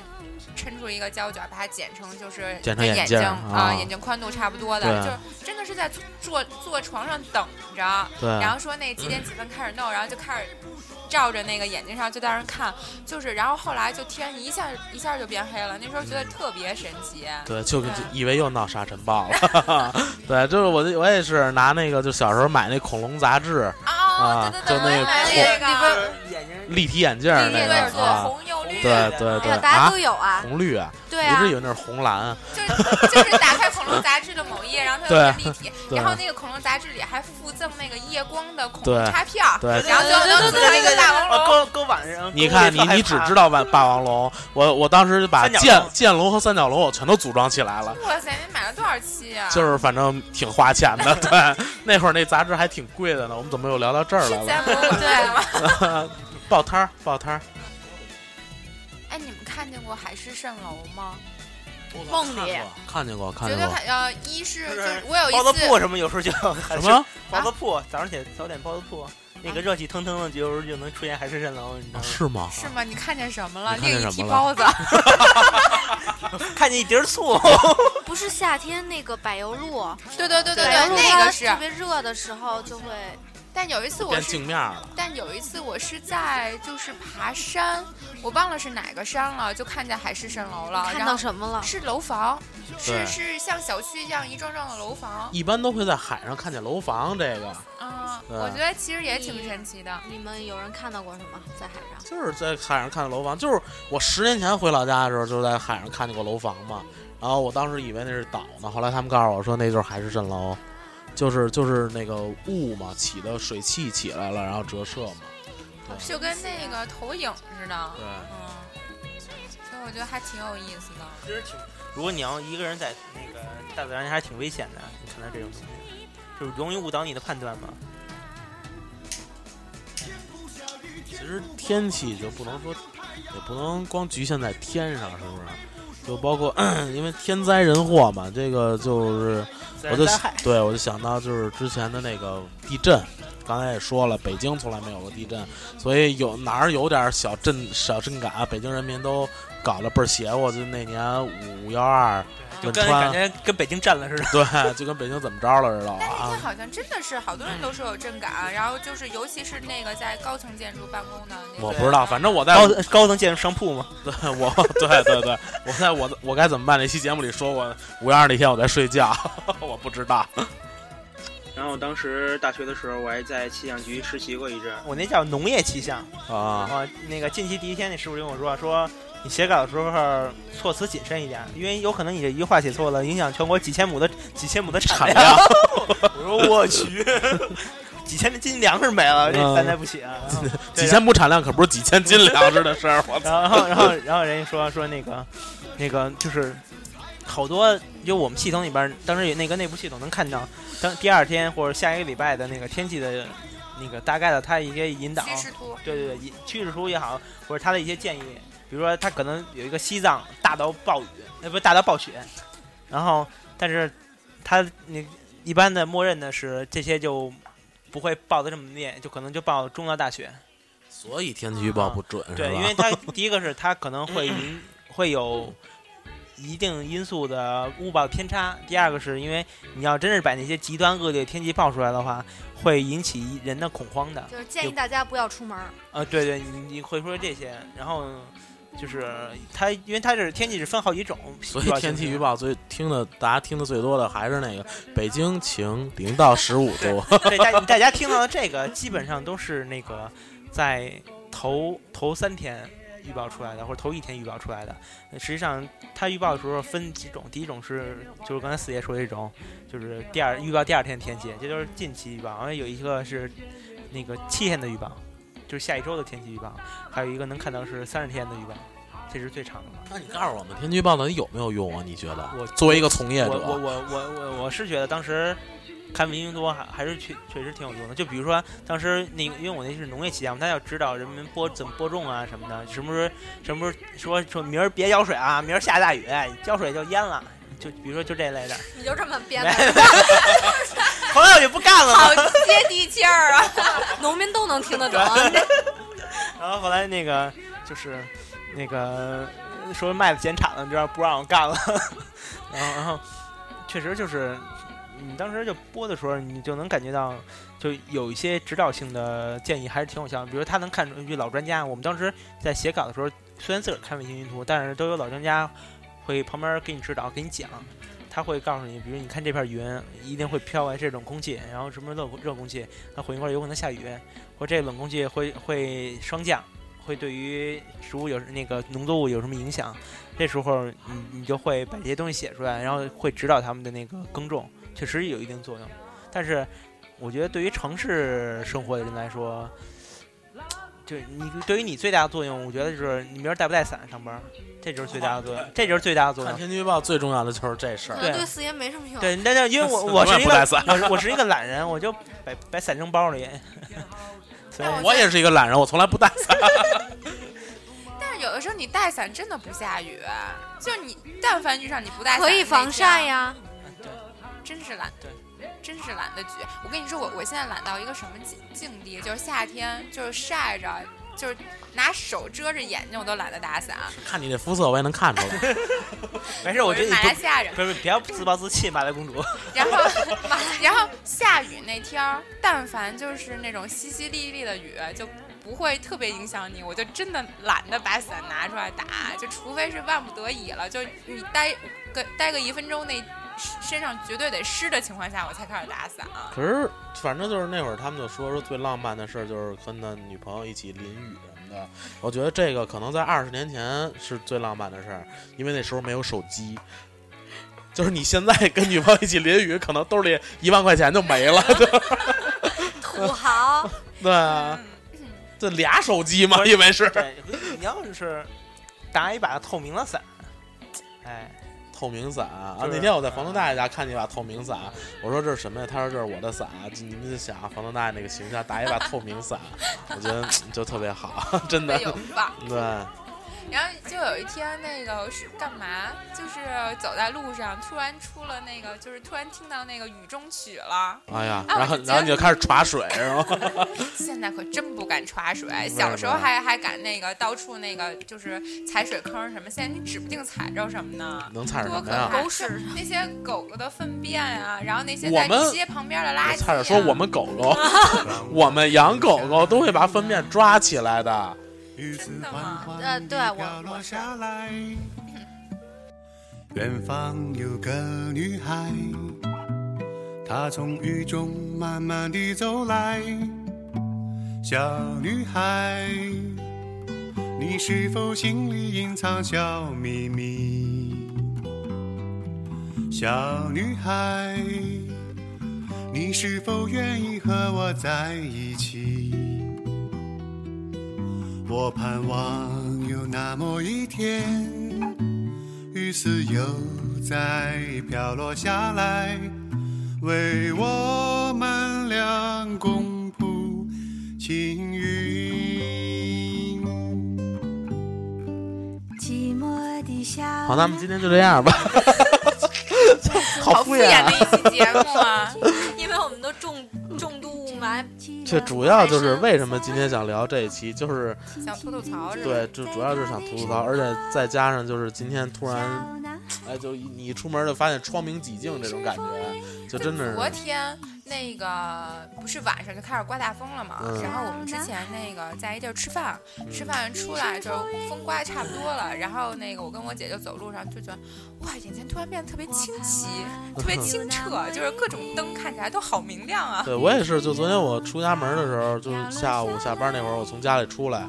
抻出一个胶卷，把它剪成就是剪成跟眼睛啊眼睛宽度差不多的，就是真的是在坐坐床上等着，对，然后说那几点几分开始弄，然后就开始照着那个眼睛上就在那看，就是然后后来就天一下一下就变黑了，那时候觉得特别神奇。对，就对。以为又闹沙尘暴了。对，就是我我也是拿那个，就小时候买那恐龙杂志，啊啊对对对，就那个买里那个立体眼镜儿那对对对，左个啊，红右绿，对对对大家啊都，有啊，红绿啊，对啊一直以，为那是红蓝，就是 就是打开恐龙杂志的某一页，然后它对有点立体，然后那个恐龙杂志里还附赠那个夜光的恐龙插票，对。然后最后能组成一个大王龙。勾勾晚上，你看，你你只知道霸霸王龙，我我当时就把剑剑龙和三角龙我全都组装起来了，哇塞，你买了多少期啊？就是反正挺花钱的。对，那会儿那杂志还挺贵的呢。我们怎么又聊到这儿来了？是在博物馆吗？报摊儿，报摊儿。哎，你们看见过海市蜃楼吗？梦里看见过，看见过。对看呃，一是就就是是我有包子一次铺什么有时候就什么？包子铺，早上起来早点包子铺，那个热气腾腾的，有时候就能出现海市蜃楼，你知道吗？啊是吗？是吗？你看见什么了？另一什么了屉包子。看见一碟儿醋，不是夏天那个柏油路，对对对对对，那个是特。别热的时候就会，但有一次我是镜面了。但有一次我是在就是爬山，我忘了是哪个山了，就看见海市蜃楼了。看然后到什么了？是楼房，是是像小区一样一幢幢的楼房。一般都会在海上看见楼房，这个嗯，我觉得其实也挺神奇的。你们有人看到过什么在海上？就是在海上看见楼房。就是我十年前回老家的时候，就在海上看见过楼房嘛。然后我当时以为那是岛呢，后来他们告诉我说那就是海市蜃楼，就是就是那个雾嘛起的水汽起来了，然后折射嘛。对就跟那个投影似的。对，嗯，所以我觉得还挺有意思的。其实挺，如果你要一个人在那个大自然，还挺危险的。你看到这种东西，就是容易误导你的判断嘛。其实天气就不能说，也不能光局限在天上，是不是？就包括 因为天灾人祸嘛，这个就是我就对我就想到就是之前的那个地震，刚才也说了，北京从来没有过地震，所以有哪儿有点小震小震感，北京人民都搞得倍儿邪乎。就那年五幺二，就跟感觉跟北京震了似的。对，就跟北京怎么着了似的但那天啊。好像真的是好多人都说有震感，然后就是尤其是那个在高层建筑办公的。我不知道，反正我在高高层建筑商铺嘛，对我对对对，我在我我该怎么办那期节目里说过，五月二那天我在睡觉，我不知道。然后当时大学的时候，我还在气象局实习过一阵。我那叫农业气象啊，啊。那个近期第一天，那师傅就跟我说说。你写稿的时候措辞谨慎一点，因为有可能你这一句话写错了，影响全国几千亩的几千亩的产产量。我说我去，几千斤粮食没了，这嗯咱才不起啊！几千亩产量可不是几千斤粮食的事儿，我操！然后，然后，然后人家说说那个，那个就是好多就我们系统里边，当时有那个内部系统能看到，当第二天或者下一个礼拜的那个天气的那个大概的它一些引导，趋势图，对对对，趋势图也好，或者它的一些建议，比如说它可能有一个西藏大到暴雨，那不大到暴雪，然后但是它那一般的默认的是这些就不会报的这么烈，就可能就报中到大雪。所以天气预报不准是吧？对，因为它第一个是它可能会引会有一定因素的误报偏差，第二个是因为你要真是把那些极端恶劣天气报出来的话，会引起人的恐慌的。就是建议大家不要出门儿。呃，对对，你你会说这些，然后就是它，因为它是天气是分好几种，所以天气预报最听的，大家听的最多的还是那个北京晴零到十五度。对大大家听到的这个基本上都是那个在头头三天预报出来的，或者头一天预报出来的。呃实际上，它预报的时候分几种，第一种是就是刚才四爷说的这种，就是第二预报第二天的天气，这就是近期预报。然后有一个是那个七天的预报，就是下一周的天气预报，还有一个能看到是三十天的预报，这是最长的。那你告诉我们，天气预报到底有没有用啊？你觉得？我作为一个从业者，我我我我我我是觉得当时看文明多还还是确确实挺有用的。就比如说当时那个，因为我那是农业期间嘛，他要指导人们播怎么播种啊什么的，什么时候什么时候说说明儿别浇水啊，明儿下大雨，浇水就淹了。就比如说就这类的，你就这么编的，后来我就不干了。好接地气儿啊！农民都能听得懂。然后后来那个就是那个说麦子减产了，你知道不让我干了。然 后然后确实就是你当时就播的时候，你就能感觉到，就有一些指导性的建议还是挺有效的。比如他能看出一句老专家，我们当时在写稿的时候，虽然自个儿看卫星云图，但是都有老专家会旁边给你指导，给你讲。他会告诉你，比如你看这片云一定会飘来这种空气，然后什么热热空气，那混一块有可能下雨，或这冷空气会会霜降，会对于植物有那个农作物有什么影响？这时候你你就会把这些东西写出来，然后会指导他们的那个耕种，确实有一定作用。但是我觉得对于城市生活的人来说，就你对于你最大的作用，我觉得就是你明儿带不带伞上班，这就是最大的作用，这就是最大的作用。看天气预报最重要的就是这事儿。对对四爷没什么用。对，但是因为我永 我是一个远不带伞我是我是一个懒人，我就把把伞扔包里。所以我也是一个懒人，我从来不带伞。但是有的时候你带伞真的不下雨，就是你但凡遇上你不带伞，可以防晒，呀。真是懒，对，真是懒得举。我跟你说，我我现在懒到一个什么境境地，就是夏天就是晒着，就是拿手遮着眼睛，我都懒得打伞。看你这肤色，我也能看出来。没事，我觉得你马不来西亚人。不是不要自暴自弃，马来公主。然后，然后下雨那天儿，但凡就是那种淅淅沥沥的雨，就不会特别影响你。我就真的懒得把伞拿出来打，就除非是万不得已了，就你待个待个一分钟，那身上绝对得湿的情况下，我才开始打伞。可是反正就是那会儿他们就说说最浪漫的事儿就是跟他女朋友一起淋雨什么的。我觉得这个可能在二十年前是最浪漫的事儿，因为那时候没有手机。就是你现在跟女朋友一起淋雨，可能兜里一万块钱就没了。土豪，对啊，这俩手机嘛，因为是，你要是打一把透明的伞，哎，透明伞啊！那天我在房东大爷家看见一把透明伞，我说这是什么呀？他说这是我的伞。你们就想房东大爷那个形象，打一把透明伞，我觉得就特别好，真的。对，然后就有一天，那个是干嘛？就是走在路上，突然出了那个，就是突然听到那个雨中曲了。哎呀，啊然后然后你就开始耍水是吗？现在可真不敢耍水，小时候还还敢那个到处那个就是踩水坑什么，现在你指不定踩着什么呢。能踩什么呀？可怕！是那些狗狗的粪便啊，然后那些在街旁边的垃圾、啊。差点说我们狗狗，我们养狗狗都会把粪便抓起来的。真的吗？呃，对我我落下来。远方有个女孩，她从雨中慢慢地走来。小女孩，你是否心里隐藏小秘密？小女孩，你是否愿意和我在一起？我盼望有那么一天，雨丝又再飘落下来，为我们俩共谱情云。寂寞的夏好，那么今天就这样吧。好敷衍的一期节目啊！这主要就是为什么今天想聊这一期，就是想吐吐槽是吧？对，就主要就是想吐吐槽，而且再加上就是今天突然，哎，就你一出门就发现窗明几净这种感觉，就真的昨，天那个不是晚上就开始刮大风了嘛？嗯然后我们之前那个在一地儿吃饭，吃饭出来就风刮的差不多了，然后那个我跟我姐就走路上就觉得，哇，眼前突然变得特别清晰，特别清 澈，就是各种灯看起来都好明亮啊。对我也是，就昨天我出家门的时候，就是下午下班那会儿，我从家里出来，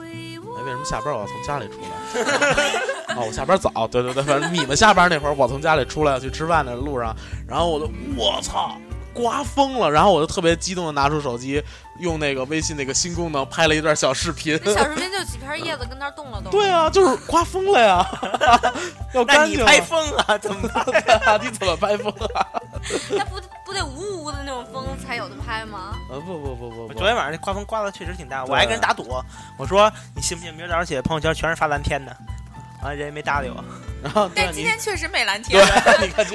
哎，为什么下班我要从家里出来？哦，我下班早，对对对，反正你们下班那会儿，我从家里出来要去吃饭的路上，然后我就我操，刮风了，然后我就特别激动的拿出手机，用那个微信那个新功能拍了一段小视频。小视频就 几片叶子跟那动了动。对啊，就是刮风了呀，要干净你。拍风啊？怎么办？你怎么拍风啊？那不不得呜呜的那种风才有的拍吗？呃，不不不不不，昨天晚上那刮风刮的确实挺大，我还跟人打赌，我说你信不信明儿早上起来朋友圈全是发蓝天的，啊人也没搭理我。然后但今天确实没蓝天，，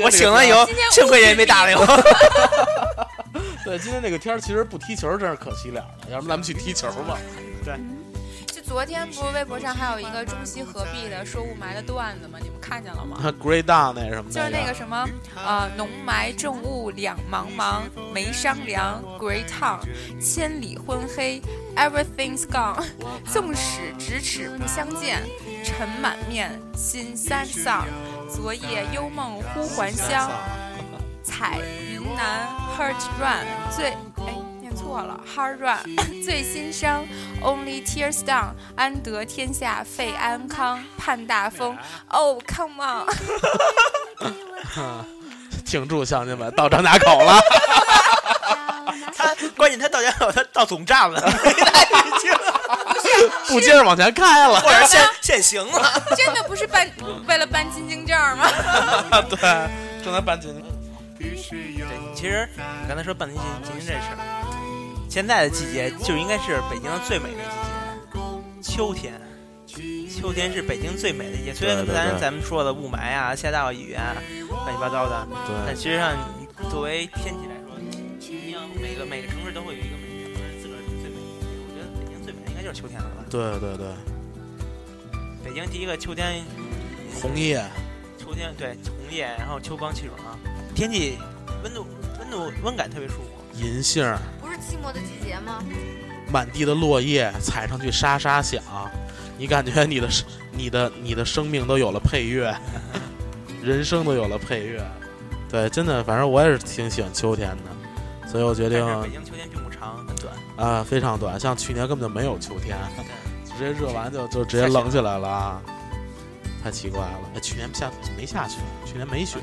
我醒了以后，幸亏人也没搭理我。对，今天这个天儿其实不踢球真是可惜了，要不咱们去踢球吧。就昨天不是微博上还有一个中西合璧的说雾霾的段子吗？你们看见了吗？Great Down 那什么，就是那个什么，呃，浓霾重雾两茫茫，没商量，Grey Town，千里昏黑，Everything's gone，纵使咫尺不相见，尘满面，心三丧，昨夜幽梦忽还乡，彩云南 Heart Run 最哎念错了 Hard Run 最心伤，Only tears down，安得天下费安康，盼大风，Oh come on。挺住，乡亲们，到张家口了。他关键他到家口，他到总站了，不接着往前开了。或者现现行了。真的不是办为了办进京证吗？对，正在办进。对，其实你刚才说办金金金这事儿，现在的季节就应该是北京最美的季节，秋天。秋天是北京最美的季节，虽然咱咱们说的雾霾啊、下大雨啊、乱七八糟的，但其，实上作为天气来说，每个每个城市都会有一个每个城市自个儿最美的季节。我觉得北京最美的应该就是秋天了吧？对对对，北京第一个秋天，红叶，秋天对红叶，然后秋光气爽，天气温度温度温感特别舒服。银杏儿，不是寂寞的季节吗？满地的落叶，踩上去沙沙响，你感觉你的生你的你的生命都有了配乐，人生都有了配乐。对，真的，反正我也是挺喜欢秋天的，所以我决定北京秋天并不长，很短。啊非常短，像去年根本就没有秋天，直接热完就就直接冷起来了啊，太奇怪了。哎，去年下没下雪，去年没雪。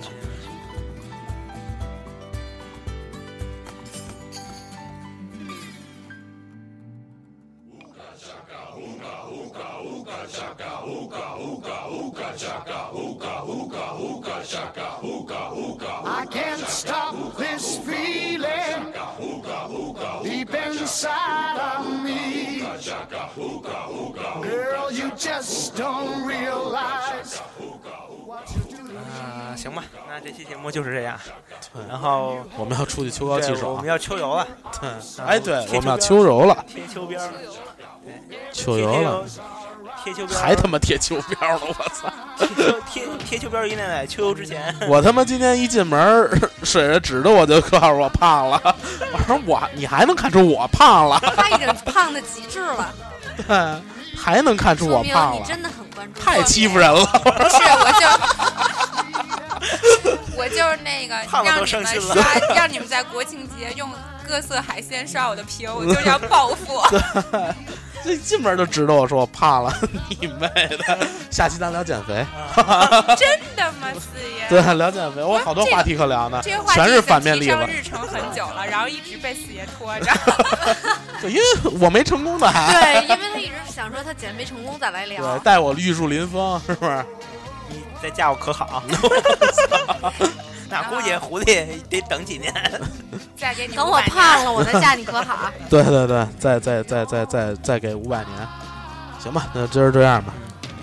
Just don't realize. 啊、行吧，那这期节目就是这样。然后我们要出去秋高气爽，我们，要秋游了，对，哎，对，我们要秋游了，贴秋膘儿，秋游了，贴秋膘，还他妈贴秋膘了，我操！贴秋贴贴秋膘儿一定在秋游之前。我他妈今天一进门儿，水着指着我就告诉我胖了，我说我你还能看出我胖了，他已经胖的极致了，对，还能看出说明我胖了，你真的很关注。太欺负人了。不是，我就我就是那个胖了都让你们伤心了刷，让你们在国庆节用各色海鲜刷我的屏，我就是要报复。这一进门就知道我说我胖了，你妹的！下期咱聊减肥，真的吗，四爷？对，聊减肥，我好多话题可聊呢这个话，题全是反面例子。日程很久了，然后一直被四爷拖着。对，因为我没成功的还，对，因为他一直想说他减肥成功再来聊对，。带我玉树临风，是不是？你再嫁我可好？那估计狐狸得等几年。再给你等我胖了，我再嫁你可好？对对对，再再再再再再给五百年，行吧，那今儿这样吧，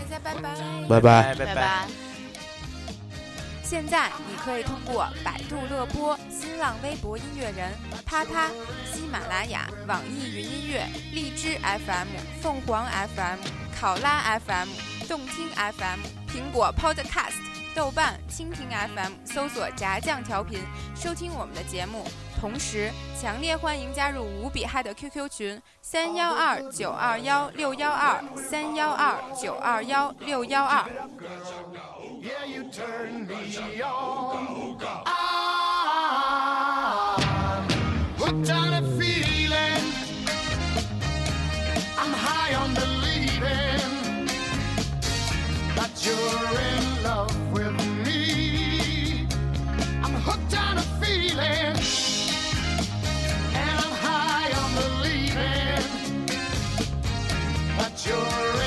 大家拜拜。拜拜。拜拜拜。现在你可以通过百度乐播、新浪微博音乐人、啪啪、喜马拉雅、网易云音乐、荔枝 FM、凤凰 FM、考拉 FM、动听 FM、苹果 Podcast、豆瓣、蜻蜓 FM 搜索“炸酱调频”收听我们的节目。同时，强烈欢迎加入无比嗨的 QQ 群：三幺二九二幺六幺二三幺二九二幺六幺二。You're you're